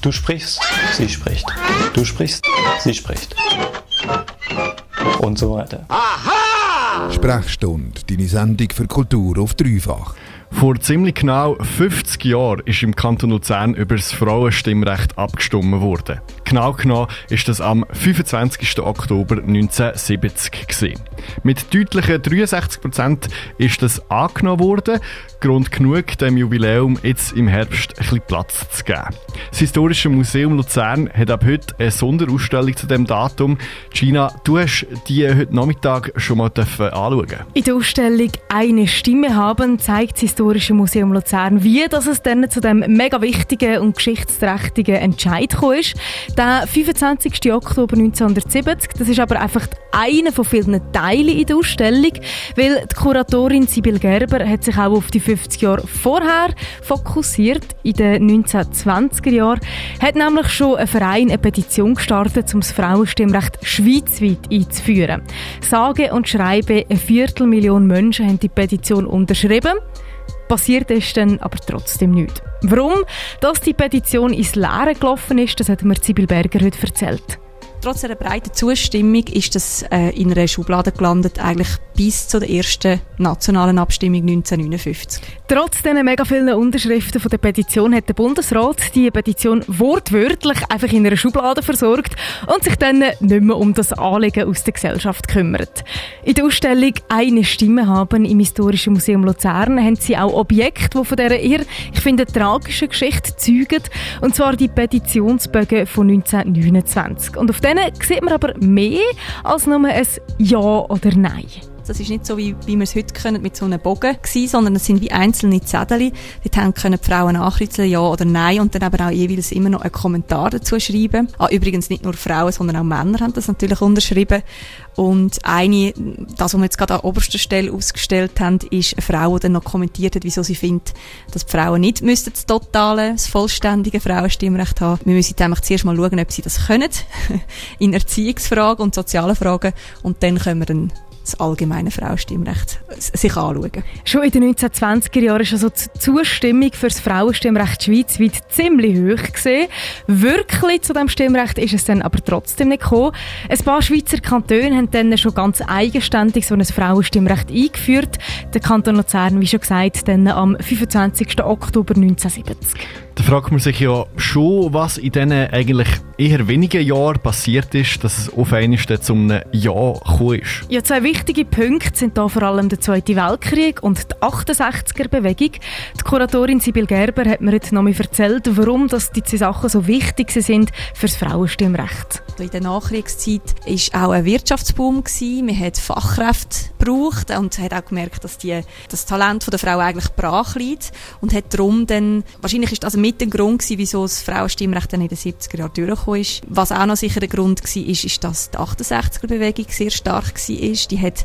Du sprichst, sie spricht. Du sprichst, sie spricht. Und so weiter. Aha! Sprechstunde, deine Sendung für Kultur auf dreifach. Vor ziemlich genau 50 Jahren ist im Kanton Luzern über das Frauenstimmrecht abgestimmt worden. Genau genommen ist das am 25. Oktober 1970 gewesen. Mit deutlichen 63 Prozent ist das angenommen worden. Grund genug, dem Jubiläum jetzt im Herbst ein bisschen Platz zu geben. Das Historische Museum Luzern hat ab heute eine Sonderausstellung zu dem Datum. Gina, du hast die heute Nachmittag schon mal anschauen In der Ausstellung «Eine Stimme haben» zeigt das Historische Museum Luzern, wie dass es dann zu dem mega wichtigen und geschichtsträchtigen Entscheid ist. Der 25. Oktober 1970, das ist aber einfach einer von vielen Teilen in der Ausstellung, weil die Kuratorin Sibyl Gerber hat sich auch auf die 50 Jahre vorher fokussiert, in den 1920er Jahren, hat nämlich schon ein Verein eine Petition gestartet, um das Frauenstimmrecht schweizweit einzuführen. Sage und schreibe, eine Viertelmillion Menschen haben die Petition unterschrieben. Passiert ist dann aber trotzdem nichts. Warum? Dass die Petition ins Leere gelaufen ist, das hat mir Sibyl Berger heute erzählt. Trotz einer breiten Zustimmung ist das äh, in einer Schublade gelandet, eigentlich bis zu der ersten nationalen Abstimmung 1959. Trotz dieser mega vielen Unterschriften von der Petition hat der Bundesrat die Petition wortwörtlich einfach in einer Schublade versorgt und sich dann nicht mehr um das Anliegen aus der Gesellschaft gekümmert. In der Ausstellung «Eine Stimme haben» im Historischen Museum Luzern haben sie auch Objekte, die von dieser eher, ich finde, tragischen Geschichte zeugen, und zwar die Petitionsbögen von 1929. Und auf denen sieht man aber mehr als nur ein Ja oder Nein. Das ist nicht so, wie, wie wir es heute können, mit so einem Bogen gewesen, sondern es sind wie einzelne Zettel. Dort können die Frauen nachritzeln, ja oder nein, und dann aber auch jeweils immer noch einen Kommentar dazu schreiben. Ah, übrigens nicht nur Frauen, sondern auch Männer haben das natürlich unterschrieben. Und eine, das, was wir jetzt gerade an oberster Stelle ausgestellt haben, ist eine Frau, die dann noch kommentiert hat, wieso sie findet, dass die Frauen nicht müssten das totale, das vollständige Frauenstimmrecht haben. Wir müssen nämlich zuerst mal schauen, ob sie das können, in Erziehungsfragen und sozialen Fragen, und dann können wir dann das allgemeine Frauenstimmrecht sich anschauen. Schon in den 1920er Jahren war also die Zustimmung für das Frauenstimmrecht schweizweit ziemlich hoch gesehen. Wirklich zu dem Stimmrecht ist es dann aber trotzdem nicht gekommen. Ein paar Schweizer Kantone haben dann schon ganz eigenständig so ein Frauenstimmrecht eingeführt. Der Kanton Luzern, wie schon gesagt, dann am 25. Oktober 1970. Da fragt man sich ja schon, was in diesen eigentlich eher wenigen Jahren passiert ist, dass es auf einmal zu einem Ja gekommen ist. Ja, zwei wichtige Punkte sind da vor allem der Zweite Weltkrieg und die 68er-Bewegung. Die Kuratorin Sibyl Gerber hat mir heute noch mal erzählt, warum dass die zwei Sachen so wichtig sind für das Frauenstimmrecht. In der Nachkriegszeit war auch ein Wirtschaftsboom. Man hat Fachkräfte gebraucht und hat auch gemerkt, dass die, das Talent der Frau eigentlich brach liegt und hat darum dann, wahrscheinlich ist das ein mit ein Grund gewesen, wieso das Frauenstimmrecht dann in den 70er Jahren durchgekommen ist. Was auch noch sicher ein Grund war, ist, ist, dass die 68er-Bewegung sehr stark war. Die hat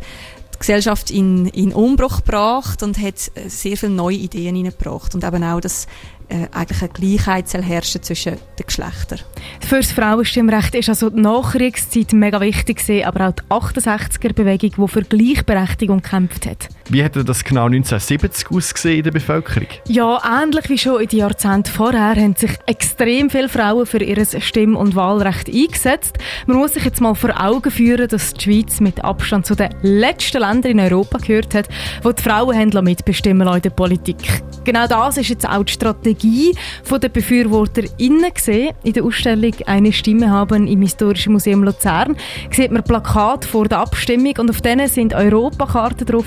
die Gesellschaft in, in Umbruch gebracht und hat sehr viele neue Ideen hineingebracht. Und eben auch, dass äh, eigentlich eine Gleichheit soll zwischen den Geschlechtern. Für das Frauenstimmrecht ist also die Nachkriegszeit mega wichtig gewesen, aber auch die 68er-Bewegung, die für Gleichberechtigung gekämpft hat. Wie hat das genau 1970 ausgesehen in der Bevölkerung? Ja, ähnlich wie schon in den Jahrzehnten vorher haben sich extrem viele Frauen für ihr Stimm- und Wahlrecht eingesetzt. Man muss sich jetzt mal vor Augen führen, dass die Schweiz mit Abstand zu den letzten Ländern in Europa gehört hat, wo die Frauen mitbestimmen in der Politik. Genau das ist jetzt auch die Strategie der BefürworterInnen gesehen. In der Ausstellung «Eine Stimme haben» im Historischen Museum Luzern sieht man Plakate vor der Abstimmung und auf denen sind Europakarten drauf,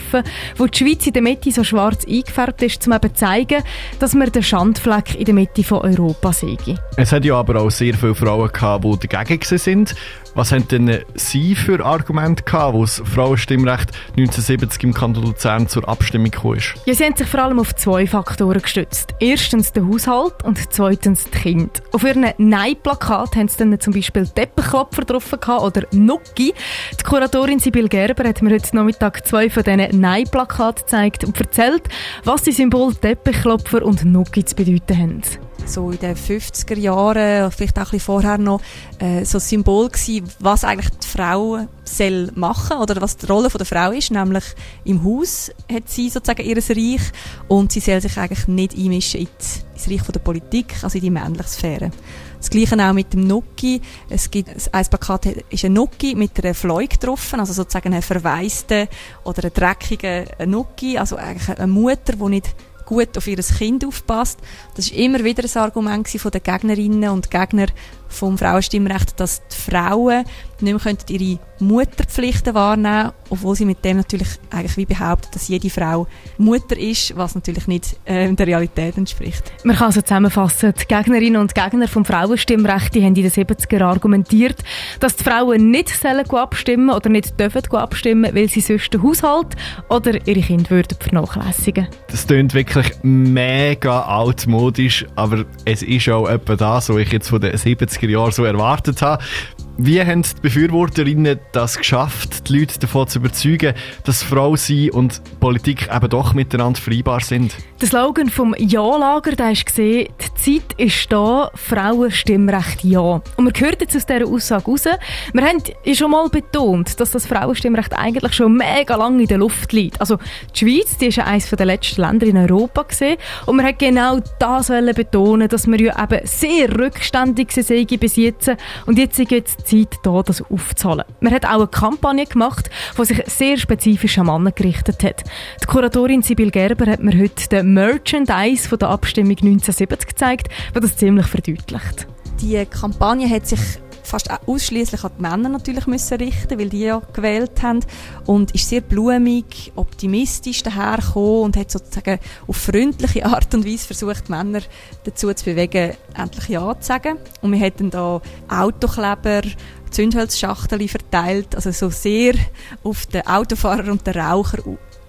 wo die Schweiz in der Mitte so schwarz eingefärbt ist, um eben zu zeigen, dass wir den Schandfleck in der Mitte von Europa sehen. Es hat ja aber auch sehr viele Frauen gehabt, die dagegen sind. Was haben denn Sie für Argumente gehabt, wo das Frauenstimmrecht 1970 im Kanton Luzern zur Abstimmung kam? Ja, sie haben sich vor allem auf zwei Faktoren gestützt. Erstens der Haushalt und zweitens die Kinder. Auf ihren Nein-Plakat haben sie dann zum Beispiel Teppichklopfer drauf oder Nucki. Die Kuratorin Sibyl Gerber hat mir heute Nachmittag zwei von diesen Nein-Plakaten gezeigt und erzählt, was die Symbole Teppichklopfer und Nucki zu bedeuten haben. So in den 50er Jahren, vielleicht auch ein bisschen vorher noch, äh, so ein Symbol gewesen, was eigentlich die Frau soll machen oder was die Rolle der Frau ist, nämlich im Haus hat sie sozusagen ihr Reich und sie soll sich eigentlich nicht einmischen ins Reich der Politik, also in die männliche Sphäre. Das Gleiche auch mit dem Nuki. Es gibt, ein Plakat ist ein Nuki mit einer Fleug getroffen, also sozusagen ein verwaiste oder ein dreckiger Nuki, also eigentlich eine Mutter, die nicht gut auf ihr Kind aufpasst. Das ist immer wieder ein Argument von den Gegnerinnen und Gegner vom Frauenstimmrecht, dass die Frauen nicht mehr ihre Mutterpflichten wahrnehmen können, obwohl sie mit dem natürlich eigentlich wie behaupten, dass jede Frau Mutter ist, was natürlich nicht äh, der Realität entspricht. Man kann also zusammenfassen, die Gegnerinnen und Gegner vom Frauenstimmrecht die haben in den 70er argumentiert, dass die Frauen nicht sollen abstimmen oder nicht dürfen abstimmen, weil sie sonst den Haushalt oder ihre Kinder würden vernachlässigen. Das klingt wirklich mega altmodisch, aber es ist auch etwa das, was ich jetzt von den 70er Jahren so erwartet habe. Wie haben die Befürworterinnen das geschafft, die Leute davon zu überzeugen, dass Frau sein und Politik eben doch miteinander vereinbar sind? Der Slogan vom Ja-Lager, war, die Zeit ist da, Frauenstimmrecht ja. Und man hört jetzt aus dieser Aussage raus, wir haben schon mal betont, dass das Frauenstimmrecht eigentlich schon mega lange in der Luft liegt. Also die Schweiz, die ist ja eines der letzten Länder in Europa gesehen und man hat genau das betonen, dass wir ja eben sehr rückständig sind bis jetzt und jetzt ist jetzt Zeit da, das aufzuzahlen. Man hat auch eine Kampagne gemacht, die sich sehr spezifisch an Männer gerichtet hat. Die Kuratorin Sibyl Gerber hat mir heute den Merchandise von der Abstimmung 1970 gezeigt, was das ziemlich verdeutlicht. Die Kampagne hat sich fast ausschließlich an die Männer natürlich müssen richten, weil die ja gewählt haben und ist sehr blumig, optimistisch dahergekommen und hat sozusagen auf freundliche Art und Weise versucht, Männer dazu zu bewegen, endlich Ja zu sagen. Und wir hatten da Autokleber, Zündholzschachtel verteilt, also so sehr auf den Autofahrer und den Raucher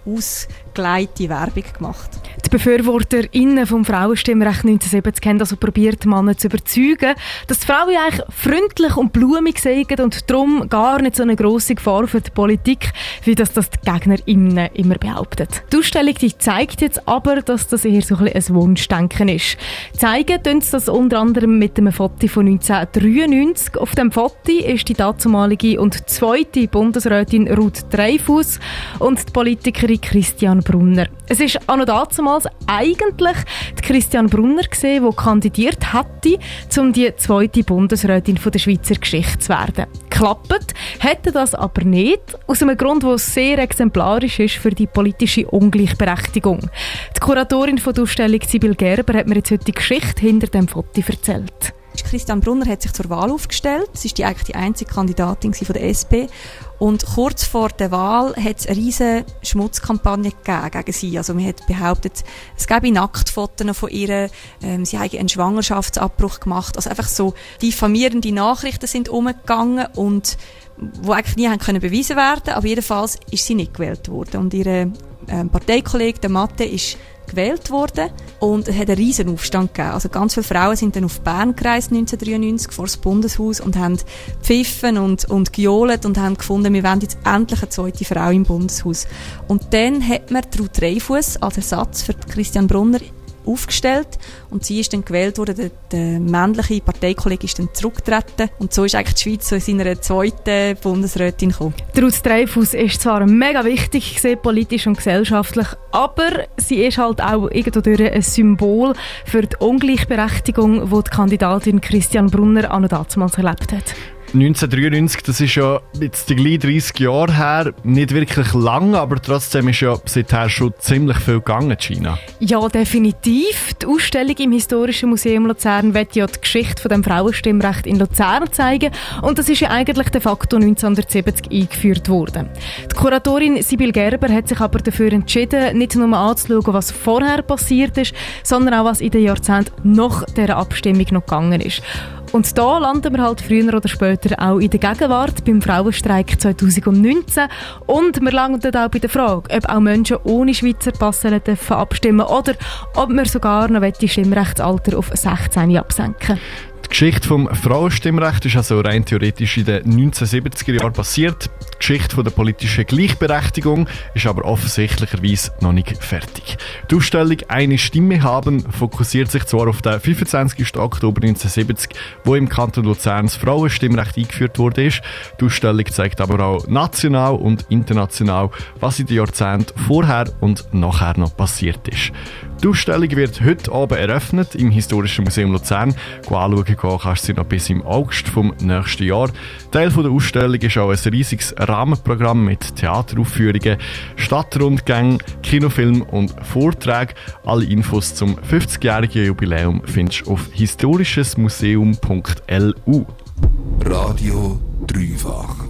ausgeleitete Werbung gemacht. Die BefürworterInnen vom Frauenstimmrecht 1970 haben also probiert, Männer zu überzeugen, dass die Frauen eigentlich freundlich und blumig sind und darum gar nicht so eine grosse Gefahr für die Politik, wie das, das die GegnerInnen immer behaupten. Die Ausstellung die zeigt jetzt aber, dass das eher so ein, ein Wunschdenken ist. Zeigen tun sie das unter anderem mit einem Foto von 1993. Auf dem Foto ist die dazumalige und zweite Bundesrätin Ruth Dreifuss und die Politikerin Christian Brunner. Es ist an und damals eigentlich die Christian Brunner gesehen, die kandidiert hätte, um die zweite Bundesrätin von der Schweizer Geschichte zu werden. Klappt hätte das aber nicht, aus einem Grund, der sehr exemplarisch ist für die politische Ungleichberechtigung. Die Kuratorin von der Ausstellung Sibyl Gerber hat mir jetzt heute die Geschichte hinter dem Foto erzählt. Christian Brunner hat sich zur Wahl aufgestellt. Sie ist die eigentlich die einzige Kandidatin von der SP. Und kurz vor der Wahl hat es eine riesige Schmutzkampagne gegen sie. Also man hat behauptet, es gäbe Nacktfotos von ihr, ähm, sie habe einen Schwangerschaftsabbruch gemacht. Also einfach so diffamierende Nachrichten sind umgegangen und wo eigentlich nie haben können bewiesen werden, aber jedenfalls ist sie nicht gewählt worden. Und ihre ähm, Parteikollege, der Mathe, ist gewählt worden und es hat einen riesen Aufstand gegeben. Also ganz viele Frauen sind dann auf Bern gereist 1993 vor das Bundeshaus und haben pfiffen und, und gejohlt und haben gefunden, wir wollen jetzt endlich eine zweite Frau im Bundeshaus. Und dann hat man Ruth Dreifuss als Ersatz für Christian Brunner aufgestellt und sie ist dann gewählt worden. Der, der männliche Parteikollege ist dann zurückgetreten und so ist eigentlich die Schweiz so in seiner zweiten Bundesrätin gekommen. Ruth Dreyfus ist zwar mega wichtig gesehen, politisch und gesellschaftlich, aber sie ist halt auch irgendwo ein Symbol für die Ungleichberechtigung, die die Kandidatin Christian Brunner an und damals erlebt hat. 1993, das ist ja jetzt die gleich 30 Jahre her, nicht wirklich lang, aber trotzdem ist ja seither schon ziemlich viel gegangen in China. Ja, definitiv. Die Ausstellung im Historischen Museum Luzern wird ja die Geschichte von dem Frauenstimmrecht in Luzern zeigen und das ist ja eigentlich de facto 1970 eingeführt worden. Die Kuratorin Sibyl Gerber hat sich aber dafür entschieden, nicht nur anzuschauen, was vorher passiert ist, sondern auch, was in den Jahrzehnten nach der Abstimmung noch gegangen ist. Und da landen wir halt früher oder später auch in der Gegenwart beim Frauenstreik 2019 und wir landen auch bei der Frage, ob auch Menschen ohne Schweizer Pass abstimmen oder ob wir sogar noch die Stimmrechtsalter auf 16 absenken Die Geschichte vom Frauenstimmrecht ist also rein theoretisch in den 1970er Jahren passiert. Die Geschichte der politischen Gleichberechtigung ist aber offensichtlicherweise noch nicht fertig. Die Ausstellung «Eine Stimme haben» fokussiert sich zwar auf den 25. Oktober 1970, wo im Kanton Luzern das Frauenstimmrecht eingeführt wurde. Die Ausstellung zeigt aber auch national und international, was in den Jahrzehnten vorher und nachher noch passiert ist. Die Ausstellung wird heute Abend eröffnet im Historischen Museum Luzern. Anschauen kannst du sie noch bis im August vom nächsten Jahr. Teil der Ausstellung ist auch ein riesiges Rahmenprogramm mit Theateraufführungen, Stadtrundgängen, Kinofilmen und Vorträgen. Alle Infos zum 50-jährigen Jubiläum findest du auf historischesmuseum.lu. Radio Dreifach.